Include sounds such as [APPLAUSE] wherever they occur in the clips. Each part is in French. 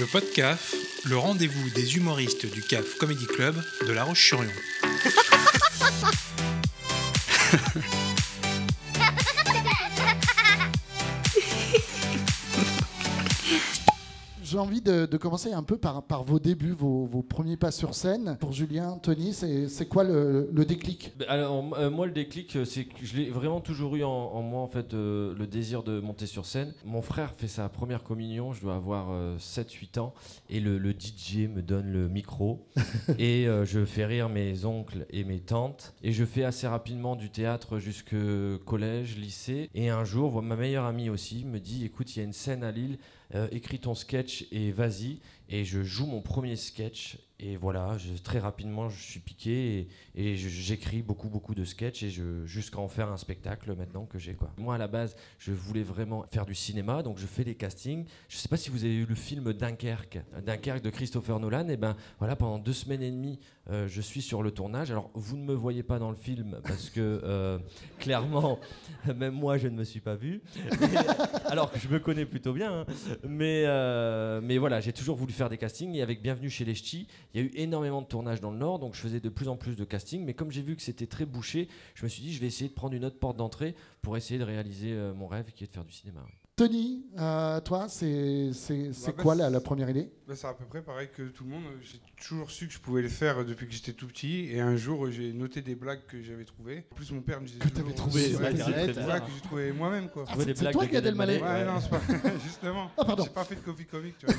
Le podcast, le rendez-vous des humoristes du CAF Comedy Club de La Roche-sur-Yon. [LAUGHS] J'ai envie de, de commencer un peu par, par vos débuts, vos, vos premiers pas sur scène. Pour Julien, Tony, c'est quoi le, le déclic? Bah, Alors, euh, moi, le déclic, euh, c'est que je l'ai vraiment toujours eu en, en moi, en fait, euh, le désir de monter sur scène. Mon frère fait sa première communion, je dois avoir 7-8 ans, et le, le DJ me donne le micro, [LAUGHS] et euh, je fais rire mes oncles et mes tantes, et je fais assez rapidement du théâtre jusque collège, lycée, et un jour, ma meilleure amie aussi me dit, écoute, il y a une scène à Lille, euh, écris ton sketch et vas-y. Et je joue mon premier sketch. Et voilà, je- très rapidement, je suis piqué et, j'écris beaucoup, beaucoup de sketchs et jusqu'à en faire un spectacle maintenant que j'ai. quoi. Moi, à la base, je voulais vraiment faire du cinéma, donc je fais des castings. Je sais pas si vous avez eu le film Dunkerque, Dunkerque de Christopher Nolan. Et ben voilà, pendant deux semaines et demie, euh, je suis sur le tournage. Alors, vous ne me voyez pas dans le film parce que euh, [LAUGHS] clairement, [LAUGHS] même moi, je ne me suis pas vu. [LAUGHS] alors que je me connais plutôt bien. hein. Mais, euh, mais voilà, j'ai toujours voulu faire des castings. Et avec Bienvenue chez les Ch'tis, il y a eu énormément de tournages dans le Nord. Donc je faisais de plus en plus de castings. Mais comme j'ai vu que c'était très bouché, je me suis dit, je vais essayer de prendre une autre porte d'entrée pour essayer de réaliser euh, mon rêve qui est de faire du cinéma. Tony, euh, toi, c'est c'est- c'est Bah, quoi bah, la, la première idée? Bah, c'est à peu près pareil que tout le monde. J'ai toujours su que je pouvais le faire depuis que j'étais tout petit. Et un jour, j'ai noté des blagues que j'avais trouvées. En plus, mon père me disait. Que t'avais toujours- trouvées Ouais, sur que- Internet. j'ai trouvé moi-même, quoi. Ah, c'est- des c'est blagues toi, Gad Elmaleh. Ouais, Ouais. non, c'est pas. [LAUGHS] [LAUGHS] Justement. Ah, pardon. J'ai pas fait de copie comique, tu vois.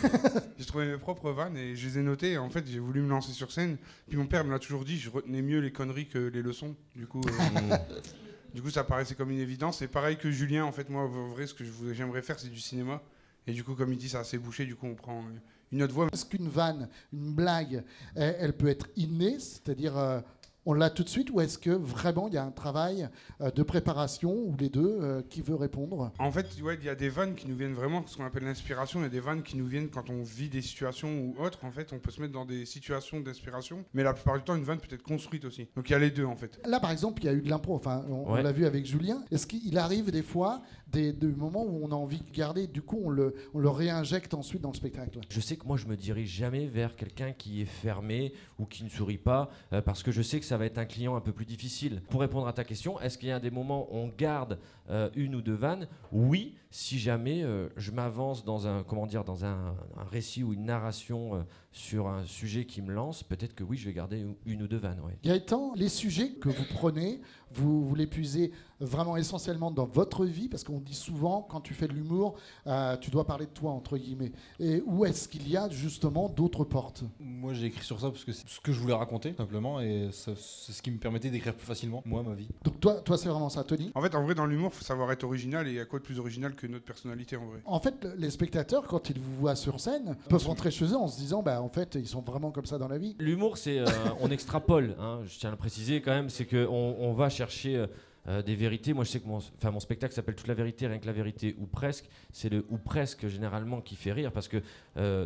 j'ai trouvé mes propres vannes et je les ai notées. Et en fait, j'ai voulu me lancer sur scène. Puis mon père me l'a toujours dit, je retenais mieux les conneries que les leçons. Du coup. euh, [LAUGHS] Du coup, ça paraissait comme une évidence. Et pareil que Julien, en fait, moi, en vrai, ce que j'aimerais faire, c'est du cinéma. Et du coup, comme il dit, c'est assez bouché. Du coup, on prend une autre voie. Est-ce qu'une vanne, une blague, elle, elle peut être innée, c'est-à-dire euh, on l'a tout de suite, ou est-ce que vraiment il y a un travail euh, de préparation, ou les deux, euh, qui veut répondre? En fait, ouais, il y a des vannes qui nous viennent vraiment, ce qu'on appelle l'inspiration. Il y a des vannes qui nous viennent quand on vit des situations ou autres. En fait, on peut se mettre dans des situations d'inspiration. Mais la plupart du temps, une vanne peut être construite aussi. Donc il y a les deux, en fait. Là, par exemple, il y a eu de l'impro, enfin, on, l'a vu avec Julien. Est-ce qu'il arrive des fois des, des moments où on a envie de garder, du coup, on le, on le réinjecte ensuite dans le spectacle? Je sais que moi, je me dirige jamais vers quelqu'un qui est fermé ou qui ne sourit pas, euh, parce que je sais que ça va être un client un peu plus difficile. Pour répondre à ta question, est-ce qu'il y a des moments où on garde euh, une ou deux vannes? Oui, si jamais euh, je m'avance dans un, comment dire, dans un, récit ou une narration euh, sur un sujet qui me lance, peut-être que oui, je vais garder une, ou deux vannes. ouais. Gaëtan, les sujets que vous prenez, vous, vous les puisez vraiment essentiellement dans votre vie, parce qu'on dit souvent, quand tu fais de l'humour, euh, tu dois parler de toi, entre guillemets. Et où est-ce qu'il y a justement d'autres portes? Moi j'ai écrit sur ça parce que c'est ce que je voulais raconter simplement et c'est ce qui me permettait d'écrire plus facilement moi ma vie. Donc toi, toi c'est vraiment ça, Tony? En fait, en vrai, dans l'humour, faut savoir être original. Et il y a quoi de plus original que notre personnalité, en vrai En fait, le- les spectateurs, quand ils vous voient sur scène, peuvent rentrer chez eux en se disant, bah, en fait, ils sont vraiment comme ça dans la vie. L'humour, c'est euh, on extrapole. hein, je tiens à le préciser quand même, c'est qu'on on va chercher euh, euh, des vérités. Moi, je sais que mon, mon spectacle s'appelle Toute la vérité, rien que la vérité ou presque. C'est le ou presque généralement qui fait rire parce que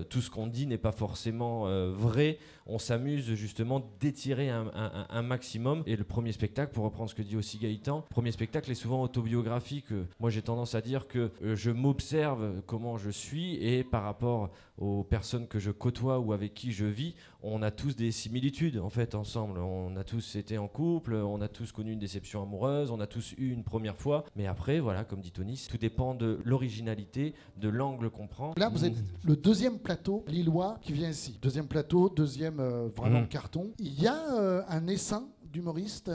tout ce qu'on dit n'est pas forcément vrai. On s'amuse justement d'étirer un, un- maximum. Et le premier spectacle, pour reprendre ce que dit aussi Gaëtan, le premier spectacle est souvent autobiographique. Moi, j'ai tendance à dire que je m'observe comment je suis et par rapport aux personnes que je côtoie ou avec qui je vis, on a tous des similitudes en fait ensemble. On a tous été en couple, on a tous connu une déception amoureuse, on a tous eu une première fois. Mais après, voilà, comme dit Tony, tout dépend de l'originalité, de l'angle qu'on prend. Là, vous êtes le deuxième plateau lillois qui vient ici. Deuxième plateau, deuxième euh, vraiment Mhm. carton. Il y a euh, un essaim d'humoristes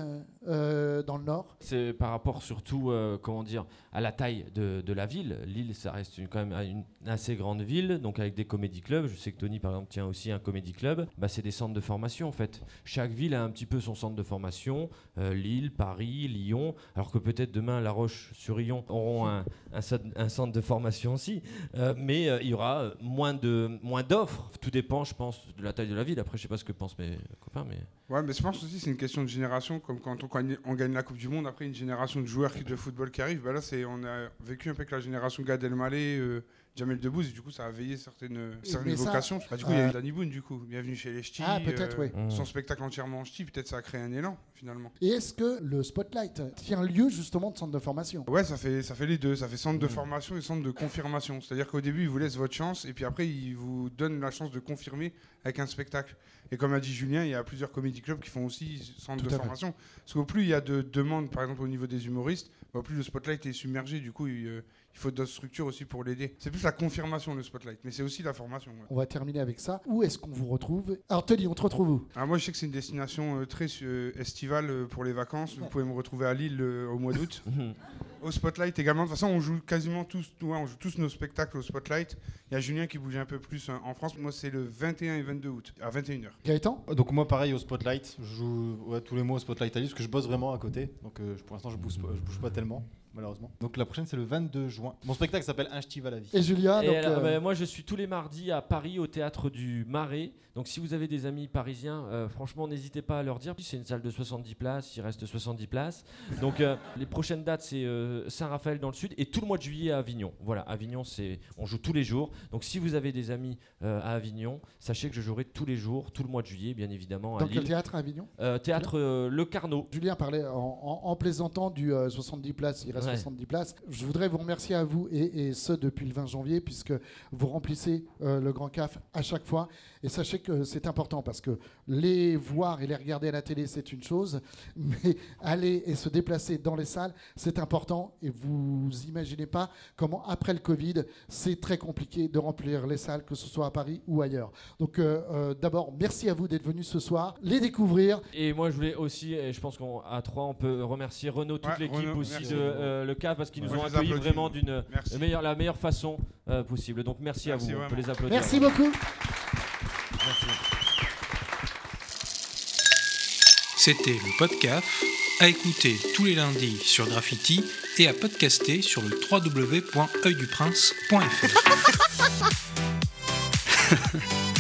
euh, dans le Nord. C'est par rapport surtout, euh, comment dire, à la taille de, de la ville. Lille, ça reste une- quand même une assez grande ville, donc avec des comédie clubs. Je sais que Tony, par exemple, tient aussi un comédie club. Bah, c'est des centres de formation, en fait. Chaque ville a un petit peu son centre de formation. Euh, Lille, Paris, Lyon. Alors que peut-être demain, La Roche-sur-Yon auront un, un cent- un centre de formation aussi. Euh, mais euh, il y aura moins de moins d'offres. Tout dépend, je pense, de la taille de la ville. Après, je sais pas ce que pensent mes copains, mais... Ouais, mais je pense aussi que c'est une question de génération, comme quand on, gagne- la Coupe du Monde, après une génération de joueurs qui- de football qui arrive, bah là on a vécu un peu avec la génération Gad Elmaleh, euh, Jamel Debbouze, et du coup, ça a veillé certaines, certaines mais ça, vocations. Bah, du coup, il y a euh, eu Danny Boone, du coup. Bienvenue chez les Ch'tis. Ah, peut-être, oui. Mm. Son spectacle entièrement en ch'ti, peut-être ça a créé un élan, finalement. Et est-ce que le Spotlight tient lieu justement de centre de formation? Ouais, ça fait, ça fait les deux. Ça fait centre de Mm. formation et centre de confirmation. C'est-à-dire qu'au début, ils vous laissent votre chance et puis après, ils vous donnent la chance de confirmer avec un spectacle. Et comme a dit Julien, il y a plusieurs comédie clubs qui font aussi centre Tout de à fait. formation. Parce qu'au plus il y a de demandes, par exemple au niveau des humoristes, bah, au plus le spotlight est submergé. Du coup, il, euh, il faut d'autres structures aussi pour l'aider. C'est plus la confirmation, le spotlight, mais c'est aussi la formation. ouais. On va terminer avec ça. Où est-ce qu'on vous retrouve? Alors, Tony, on te retrouve où? Alors moi, je sais que c'est une destination euh, très euh, estivale euh, pour les vacances. Vous pouvez me retrouver à Lille euh, au mois d'août. [LAUGHS] Au Spotlight également. De toute façon, on joue quasiment tous, ouais, on joue tous nos spectacles au Spotlight. Il y a Julien qui bouge un peu plus hein, en France. Moi, c'est le 21 et 22 août, à 21h. Gaëtan? Donc moi pareil au Spotlight, je joue ouais, tous les mois au Spotlight à Lille parce que je bosse vraiment à côté. Donc euh, pour l'instant je bouge, je bouge pas tellement malheureusement. Donc la prochaine c'est le 22 juin. Mon spectacle s'appelle Un ch'ti va la vie. Et Julia Et donc, alors, euh, bah, moi, je suis tous les mardis à Paris au théâtre du Marais. Donc, si vous avez des amis parisiens, euh, franchement, n'hésitez pas à leur dire. C'est une salle de 70 places, il reste 70 places. Donc, euh, [LAUGHS] les prochaines dates, c'est euh, Saint-Raphaël dans le sud et tout le mois de juillet à Avignon. Voilà, Avignon, c'est on joue tous les jours. Donc, si vous avez des amis euh, à Avignon, sachez que je jouerai tous les jours, tout le mois de juillet, bien évidemment, à quel Lille. théâtre à Avignon? Euh, théâtre euh, Le Carnot. Julien parlait en, en- en plaisantant du euh, 70 places, il reste Ouais. 70 places. Je voudrais vous remercier à vous et, et ce depuis le 20 janvier, puisque vous remplissez euh, le Grand CAF à chaque fois. Et sachez que c'est important parce que les voir et les regarder à la télé, c'est une chose, [LAUGHS] mais aller et se déplacer dans les salles, c'est important. Et vous imaginez pas comment, après le Covid, c'est très compliqué de remplir les salles, que ce soit à Paris ou ailleurs. Donc, euh, euh, d'abord, merci à vous d'être venus ce soir, les découvrir. Et moi, je voulais aussi, et je pense qu'à trois, on peut remercier Renaud, toute Ouais, l'équipe aussi merci. de euh, Le CAF, parce qu'ils nous Moi, ont accueillis vraiment d'une la meilleure, la meilleure façon euh, possible. Donc merci, Merci à vous, on vraiment. peut les applaudir. Merci beaucoup. Merci. C'était le podcast à écouter tous les lundis sur Graffiti et à podcaster sur le www.oeilduprince.fr. [LAUGHS]